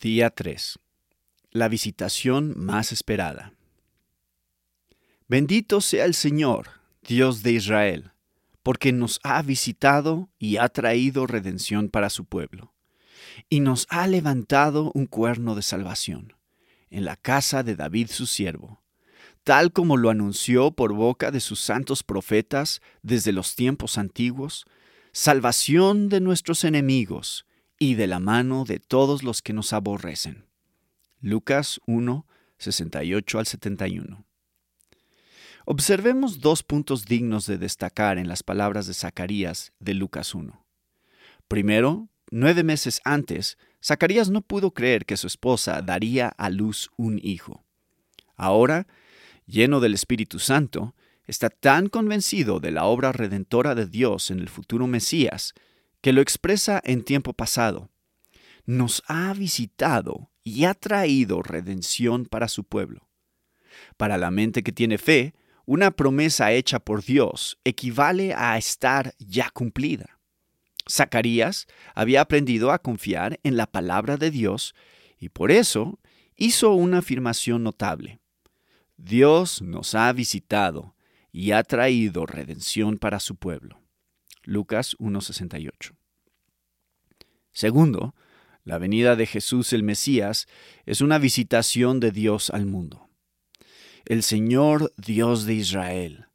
Día 3. La visitación más esperada. Bendito sea el Señor, Dios de Israel, porque nos ha visitado y ha traído redención para su pueblo, y nos ha levantado un cuerno de salvación en la casa de David su siervo, tal como lo anunció por boca de sus santos profetas desde los tiempos antiguos, salvación de nuestros enemigos y de la mano de todos los que nos aborrecen. Lucas 1, 68 al 71. Observemos dos puntos dignos de destacar en las palabras de Zacarías de Lucas 1. Primero, nueve meses antes, Zacarías no pudo creer que su esposa daría a luz un hijo. Ahora, lleno del Espíritu Santo, está tan convencido de la obra redentora de Dios en el futuro Mesías, que lo expresa en tiempo pasado. Nos ha visitado y ha traído redención para su pueblo. Para la mente que tiene fe, una promesa hecha por Dios equivale a estar ya cumplida. Zacarías había aprendido a confiar en la palabra de Dios y por eso hizo una afirmación notable. Dios nos ha visitado y ha traído redención para su pueblo. Lucas 1.68. Segundo, la venida de Jesús el Mesías es una visitación de Dios al mundo. El Señor Dios de Israel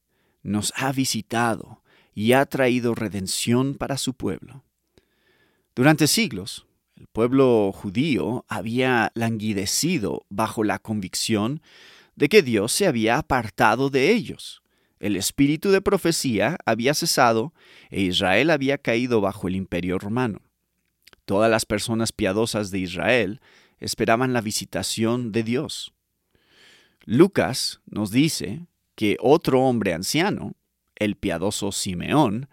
nos ha visitado y ha traído redención para su pueblo. Durante siglos, el pueblo judío había languidecido bajo la convicción de que Dios se había apartado de ellos el espíritu de profecía había cesado e Israel había caído bajo el imperio romano. Todas las personas piadosas de Israel esperaban la visitación de Dios. Lucas nos dice que otro hombre anciano, el piadoso Simeón,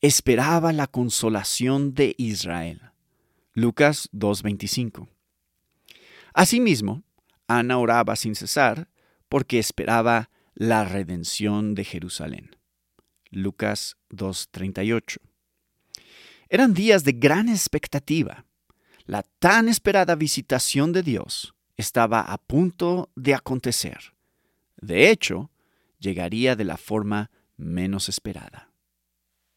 esperaba la consolación de Israel. Lucas 2.25. Asimismo, Ana oraba sin cesar porque esperaba la redención de Jerusalén. Lucas 2.38. Eran días de gran expectativa. La tan esperada visitación de Dios estaba a punto de acontecer. De hecho, llegaría de la forma menos esperada.